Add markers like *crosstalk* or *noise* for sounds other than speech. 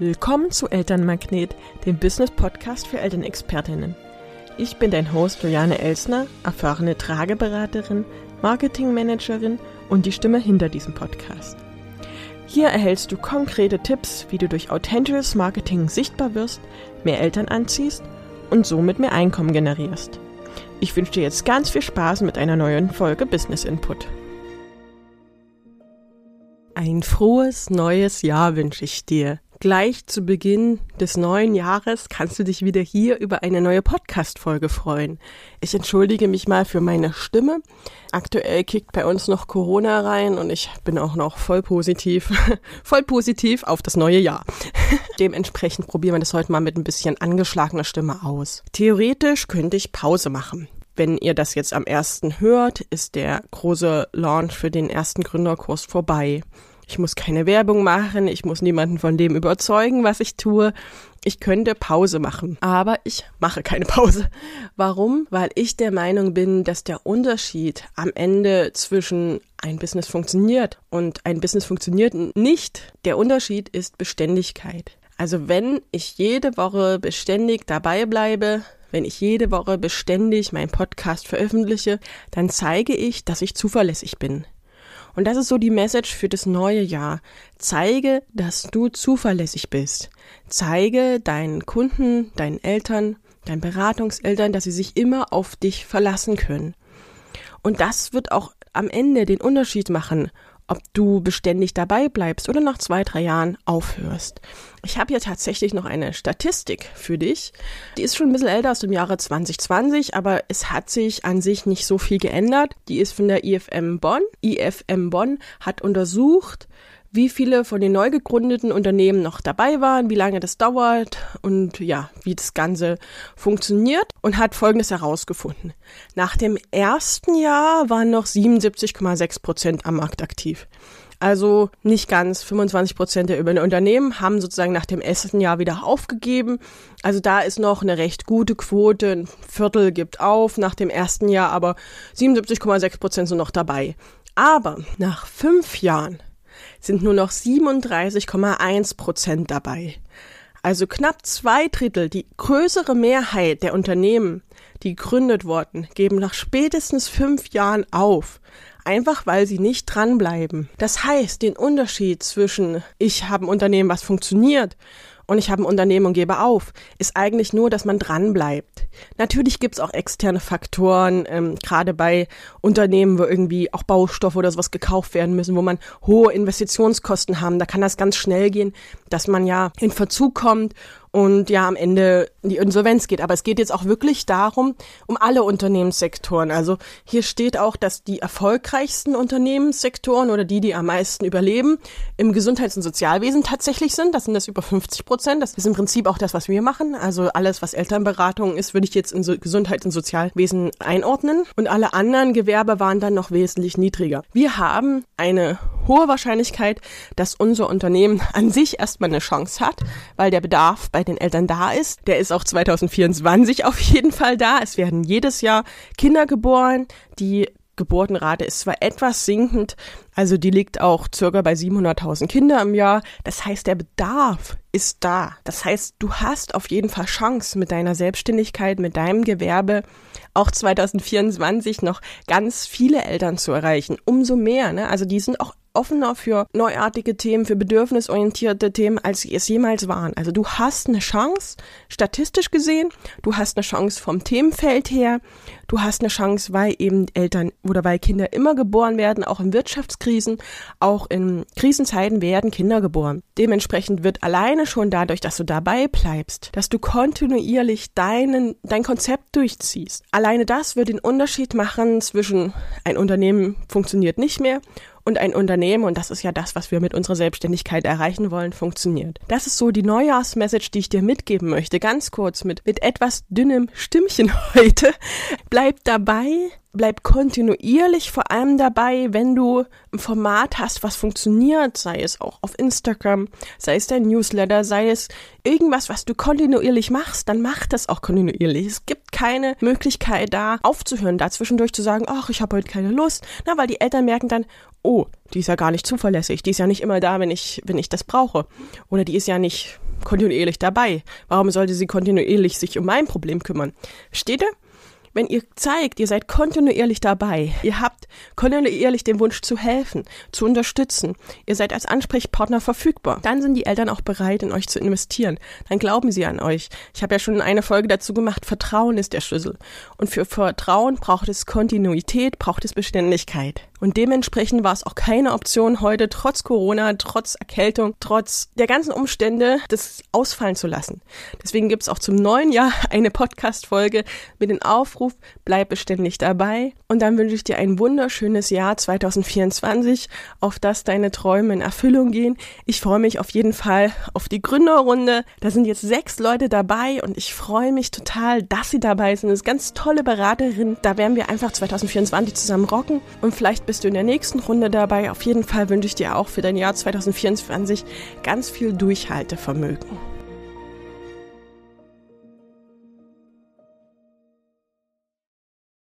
Willkommen zu Elternmagnet, dem Business-Podcast für Elternexpertinnen. Ich bin dein Host Juliane Elsner, erfahrene Trageberaterin, Marketingmanagerin und die Stimme hinter diesem Podcast. Hier erhältst du konkrete Tipps, wie du durch authentisches Marketing sichtbar wirst, mehr Eltern anziehst und somit mehr Einkommen generierst. Ich wünsche dir jetzt ganz viel Spaß mit einer neuen Folge Business Input. Ein frohes neues Jahr wünsche ich dir. Gleich zu Beginn des neuen Jahres kannst du dich wieder hier über eine neue Podcast-Folge freuen. Ich entschuldige mich mal für meine Stimme. Aktuell kickt bei uns noch Corona rein und ich bin auch noch voll positiv, *laughs* voll positiv auf das neue Jahr. *laughs* Dementsprechend probieren wir das heute mal mit ein bisschen angeschlagener Stimme aus. Theoretisch könnte ich Pause machen. Wenn ihr das jetzt am ersten hört, ist der große Launch für den ersten Gründerkurs vorbei. Ich muss keine Werbung machen, ich muss niemanden von dem überzeugen, was ich tue. Ich könnte Pause machen, aber ich mache keine Pause. Warum? Weil ich der Meinung bin, dass der Unterschied am Ende zwischen ein Business funktioniert und ein Business funktioniert nicht, der Unterschied ist Beständigkeit. Also wenn ich jede Woche beständig dabei bleibe, wenn ich jede Woche beständig meinen Podcast veröffentliche, dann zeige ich, dass ich zuverlässig bin. Und das ist so die Message für das neue Jahr. Zeige, dass du zuverlässig bist. Zeige deinen Kunden, deinen Eltern, deinen Beratungseltern, dass sie sich immer auf dich verlassen können. Und das wird auch am Ende den Unterschied machen, ob du beständig dabei bleibst oder nach zwei, drei Jahren aufhörst. Ich habe hier tatsächlich noch eine Statistik für dich. Die ist schon ein bisschen älter aus dem Jahre 2020, aber es hat sich an sich nicht so viel geändert. Die ist von der IFM Bonn. IFM Bonn hat untersucht, wie viele von den neu gegründeten Unternehmen noch dabei waren, wie lange das dauert und ja, wie das Ganze funktioniert und hat Folgendes herausgefunden. Nach dem ersten Jahr waren noch 77,6 Prozent am Markt aktiv. Also nicht ganz 25 Prozent der Unternehmen haben sozusagen nach dem ersten Jahr wieder aufgegeben. Also da ist noch eine recht gute Quote. Ein Viertel gibt auf nach dem ersten Jahr, aber 77,6 Prozent sind noch dabei. Aber nach fünf Jahren sind nur noch 37,1 Prozent dabei. Also knapp zwei Drittel, die größere Mehrheit der Unternehmen, die gegründet wurden, geben nach spätestens fünf Jahren auf. Einfach weil sie nicht dranbleiben. Das heißt, den Unterschied zwischen ich habe ein Unternehmen, was funktioniert und ich habe ein Unternehmen und gebe auf, ist eigentlich nur, dass man dran bleibt. Natürlich gibt's auch externe Faktoren, ähm, gerade bei Unternehmen, wo irgendwie auch Baustoffe oder sowas gekauft werden müssen, wo man hohe Investitionskosten haben. Da kann das ganz schnell gehen, dass man ja in Verzug kommt und ja am Ende in die Insolvenz geht. Aber es geht jetzt auch wirklich darum, um alle Unternehmenssektoren. Also hier steht auch, dass die erfolgreichsten Unternehmenssektoren oder die, die am meisten überleben, im Gesundheits- und Sozialwesen tatsächlich sind. Das sind das über 50 Prozent. Das ist im Prinzip auch das, was wir machen. Also alles, was Elternberatung ist, würde ich jetzt in so Gesundheits- und Sozialwesen einordnen. Und alle anderen Gewerbe waren dann noch wesentlich niedriger. Wir haben eine hohe Wahrscheinlichkeit, dass unser Unternehmen *laughs* an sich erstmal eine Chance hat, weil der Bedarf bei den Eltern da ist. Der ist auch 2024 auf jeden Fall da. Es werden jedes Jahr Kinder geboren. Die Geburtenrate ist zwar etwas sinkend, also die liegt auch circa bei 700.000 Kinder im Jahr. Das heißt, der Bedarf ist da. Das heißt, du hast auf jeden Fall Chance mit deiner Selbstständigkeit, mit deinem Gewerbe auch 2024 noch ganz viele Eltern zu erreichen. Umso mehr, ne? Also die sind auch offener für neuartige Themen, für bedürfnisorientierte Themen, als sie es jemals waren. Also du hast eine Chance, statistisch gesehen, du hast eine Chance vom Themenfeld her, du hast eine Chance, weil eben Eltern oder weil Kinder immer geboren werden, auch in Wirtschaftskrisen, auch in Krisenzeiten werden Kinder geboren. Dementsprechend wird alleine schon dadurch, dass du dabei bleibst, dass du kontinuierlich deinen, dein Konzept durchziehst. Alleine das wird den Unterschied machen zwischen ein Unternehmen funktioniert nicht mehr und ein Unternehmen, und das ist ja das, was wir mit unserer Selbstständigkeit erreichen wollen, funktioniert. Das ist so die Neujahrsmessage, die ich dir mitgeben möchte. Ganz kurz mit, mit etwas dünnem Stimmchen *laughs* heute. Bleib dabei, bleib kontinuierlich vor allem dabei, wenn du ein Format hast, was funktioniert, sei es auch auf Instagram, sei es dein Newsletter, sei es irgendwas, was du kontinuierlich machst, dann mach das auch kontinuierlich. Es gibt keine Möglichkeit da aufzuhören, da zwischendurch zu sagen, ach, ich habe heute keine Lust, na, weil die Eltern merken dann, oh, die ist ja gar nicht zuverlässig, die ist ja nicht immer da, wenn ich wenn ich das brauche oder die ist ja nicht kontinuierlich dabei. Warum sollte sie kontinuierlich sich um mein Problem kümmern? Versteht ihr? wenn ihr zeigt, ihr seid kontinuierlich dabei, ihr habt kontinuierlich den Wunsch zu helfen, zu unterstützen, ihr seid als Ansprechpartner verfügbar, dann sind die Eltern auch bereit, in euch zu investieren. Dann glauben sie an euch. Ich habe ja schon eine Folge dazu gemacht, Vertrauen ist der Schlüssel. Und für Vertrauen braucht es Kontinuität, braucht es Beständigkeit. Und dementsprechend war es auch keine Option, heute trotz Corona, trotz Erkältung, trotz der ganzen Umstände, das ausfallen zu lassen. Deswegen gibt es auch zum neuen Jahr *laughs* eine Podcast-Folge mit dem Aufruf, bleib beständig dabei. Und dann wünsche ich dir ein wunderschönes Jahr 2024, auf das deine Träume in Erfüllung gehen. Ich freue mich auf jeden Fall auf die Gründerrunde. Da sind jetzt sechs Leute dabei und ich freue mich total, dass sie dabei sind. Das ist ganz tolle Beraterin. Da werden wir einfach 2024 zusammen rocken und vielleicht bist du in der nächsten Runde dabei. Auf jeden Fall wünsche ich dir auch für dein Jahr 2024 ganz viel Durchhaltevermögen.